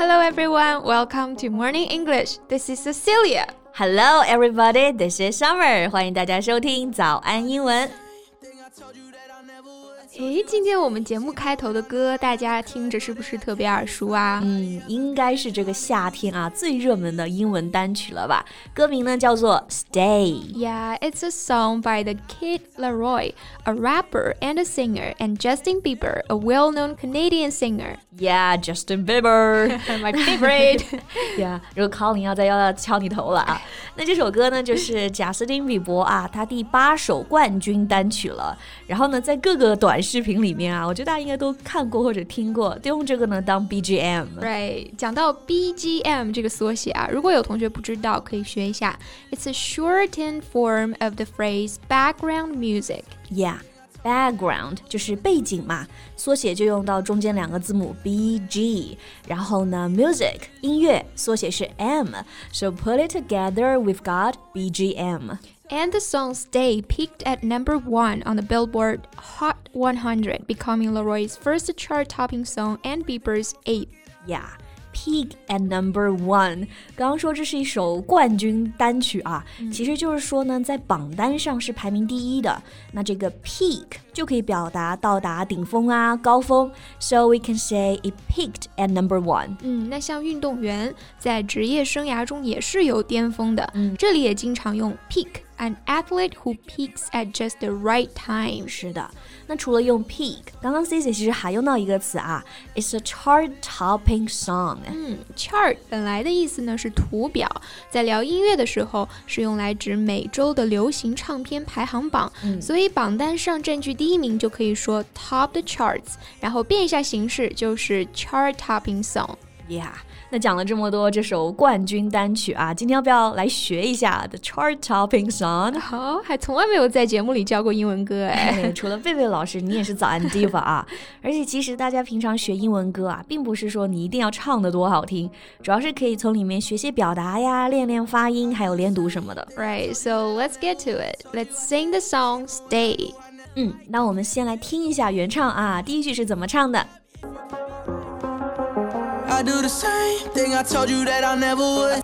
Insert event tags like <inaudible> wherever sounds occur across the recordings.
Hello everyone, welcome to Morning English. This is Cecilia. Hello everybody, this is Summer. 欢迎大家收听早安英文。 诶，今天我们节目开头的歌，大家听着是不是特别耳熟啊？嗯，应该是这个夏天啊最热门的英文单曲了吧？歌名呢叫做 Stay。Yeah, it's a song by the Kid Laroi, a rapper and a singer, and Justin Bieber, a well-known Canadian singer. Yeah, Justin Bieber, my favorite. yeah，如果考你要再要要敲你头了啊！那这首歌呢，就是贾斯汀比伯啊，他第八首冠军单曲了。然后呢，在各个短视频里面啊，我觉得大家应该都看过或者听过，都用这个呢当 BGM。Right，讲到 BGM 这个缩写啊，如果有同学不知道，可以学一下。It's a shortened form of the phrase background music. Yeah. Background 就是背景嘛，缩写就用到中间两个字母 B G，然后呢，music 音乐缩写是 M，so put it together we've got BGM。And the song Stay peaked at number one on the Billboard Hot 100, becoming Laroi's first chart topping song and Bieber's eighth. Yeah. Peak at number one，刚刚说这是一首冠军单曲啊，嗯、其实就是说呢，在榜单上是排名第一的。那这个 peak 就可以表达到达顶峰啊、高峰，so we can say it peaked at number one。嗯，那像运动员在职业生涯中也是有巅峰的，嗯、这里也经常用 peak。An athlete who peaks at just the right time。是的，那除了用 peak，刚刚 Cici 其实还用到一个词啊，it's a chart-topping song。嗯，chart 本来的意思呢是图表，在聊音乐的时候是用来指每周的流行唱片排行榜，嗯、所以榜单上占据第一名就可以说 top the charts，然后变一下形式就是 chart-topping song。Yeah。那讲了这么多这首冠军单曲啊，今天要不要来学一下 The Chart Topping Song？好，还从来没有在节目里教过英文歌哎。除了贝贝老师，你也是早安 diva 啊。而且其实大家平常学英文歌啊，并不是说你一定要唱的多好听，主要是可以从里面学些表达呀，练练发音，还有连读什么的。Right, so let's get to it. Let's sing the song Stay. 嗯，那我们先来听一下原唱啊，第一句是怎么唱的 ？I do the same thing I told you that I never would.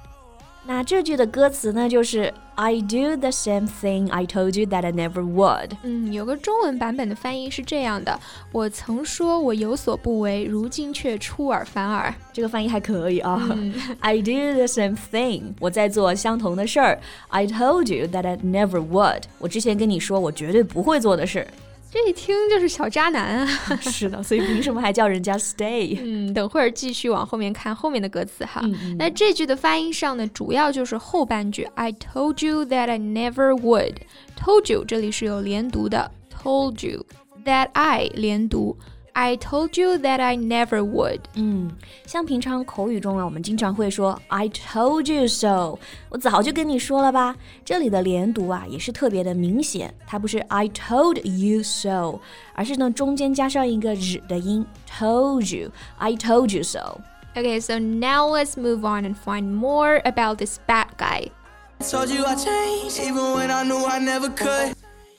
那这句的歌词呢，就是 I do the same thing I told you that I never would。嗯，有个中文版本的翻译是这样的：我曾说我有所不为，如今却出尔反尔。这个翻译还可以啊。嗯、I <laughs> do the same thing，我在做相同的事儿。I told you that I never would，我之前跟你说我绝对不会做的事。 这一听就是小渣男啊！<laughs> 是的，所以凭什么还叫人家 <laughs> stay？嗯，等会儿继续往后面看后面的歌词哈。嗯、那这句的发音上呢，主要就是后半句 I told you that I never would。told you 这里是有连读的，told you that I 连读。I told you that I never would。嗯，像平常口语中啊，我们经常会说 I told you so。我早就跟你说了吧。这里的连读啊，也是特别的明显。它不是 I told you so，而是呢中间加上一个日的音，told you。I told you so。Okay, so now let's move on and find more about this bad guy.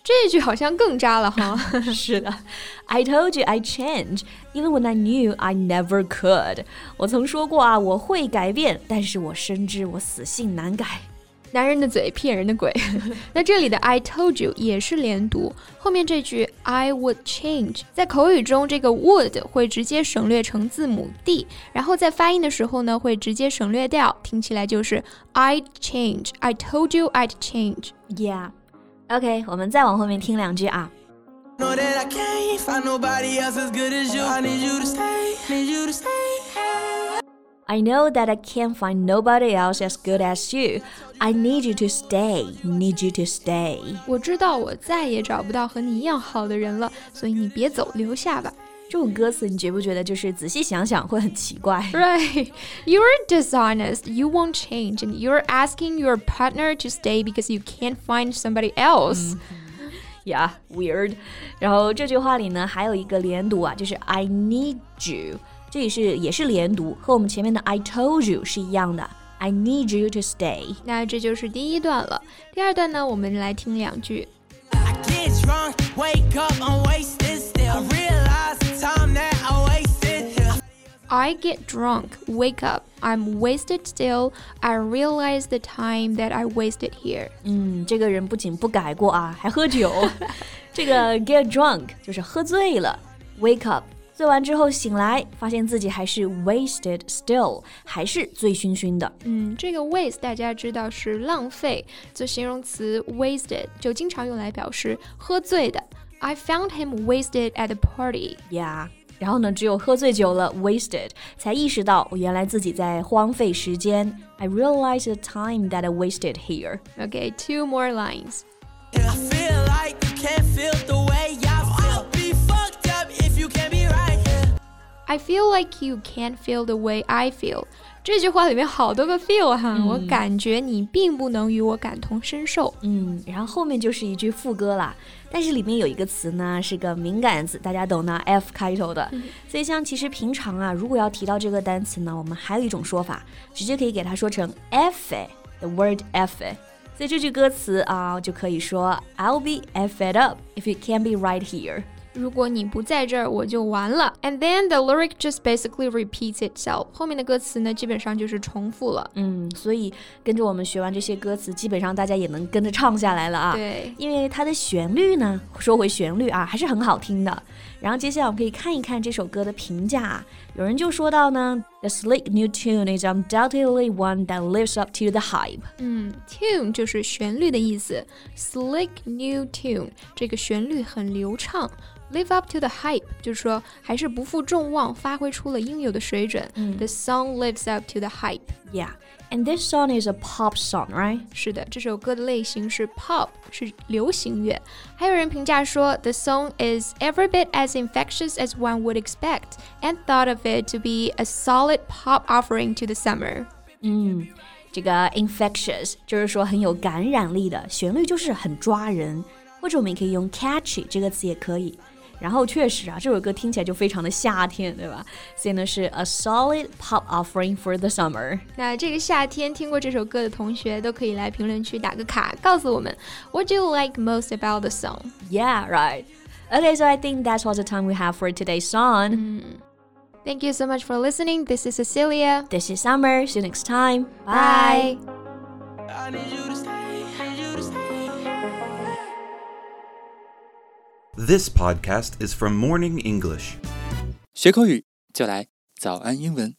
这句好像更渣了哈。是的，I told you I change, even when I knew I never could。我曾说过啊，我会改变，但是我深知我死性难改。男人的嘴骗人的鬼。那这里的 I told you 也是连读，后面这句 I would change，在口语中这个 would 会直接省略成字母 d，然后在发音的时候呢会直接省略掉，听起来就是 I'd change。I told you I'd change。Yeah。OK，我们再往后面听两句啊。I know that I can't find nobody else as good as you. I need you to stay. Need you to stay. 我知道我再也找不到和你一样好的人了，所以你别走，留下吧。 这种歌词，你觉不觉得就是仔细想想会很奇怪？Right, <laughs> you're dishonest. You won't change, and you're asking your partner to stay because you can't find somebody else. Yeah, weird. 然后这句话里呢，还有一个连读啊，就是 I need you，这里是也是连读，和我们前面的 I told you 是一样的。I need you to stay。那这就是第一段了。第二段呢，我们来听两句。 I get drunk, wake up, I'm wasted still. I realize the time that I wasted here. 嗯，这个人不仅不改过啊，还喝酒。这个 get <laughs> drunk 就是喝醉了，wake up 醉完之后醒来，发现自己还是 wasted still，还是醉醺醺的。嗯，这个 waste 大家知道是浪费，做形容词 wasted 就经常用来表示喝醉的。 I found him wasted at the party. Yeah. 然后呢，只有喝醉酒了，wasted，才意识到我原来自己在荒废时间。I realized the time that I wasted here. Okay, two more lines. I feel like you can't feel the way I feel. 这句话里面好多个 feel 哈，嗯、我感觉你并不能与我感同身受。嗯，然后后面就是一句副歌啦，但是里面有一个词呢是个敏感词，大家懂呢，F 开头的。嗯、所以像其实平常啊，如果要提到这个单词呢，我们还有一种说法，直接可以给它说成 F，the word F。所以这句歌词啊，就可以说 I'll be f e d up if you can't be right here。如果你不在这儿，我就完了。And then the lyric just basically repeats itself。后面的歌词呢，基本上就是重复了。嗯，所以跟着我们学完这些歌词，基本上大家也能跟着唱下来了啊。对，因为它的旋律呢，说回旋律啊，还是很好听的。然后接下来我们可以看一看这首歌的评价。有人就说到呢，The slick new tune is undoubtedly one that lives up to the hype。嗯，tune 就是旋律的意思，slick new tune 这个旋律很流畅。Live up to the hype，就是说还是不负众望，发挥出了应有的水准。嗯、the song lives up to the hype. Yeah. And this song is a pop song, right? 是的，这首歌的类型是 pop，是流行乐。还有人评价说，the song is every bit as infectious as one would expect, and thought of it to be a solid pop offering to the summer. 嗯，这个 infectious 就是说很有感染力的，旋律就是很抓人，或者我们也可以用 catchy 这个词也可以。然后确实啊，这首歌听起来就非常的夏天，对吧？所以呢是 a solid pop offering for the summer。那这个夏天听过这首歌的同学都可以来评论区打个卡，告诉我们 What do you like most about the song? Yeah, right. Okay, so I think that's all the time we have for today's song. Mm. Thank you so much for listening. This is Cecilia. This is Summer. See you next time. Bye. This podcast is from Morning English. 学口语就来早安英文。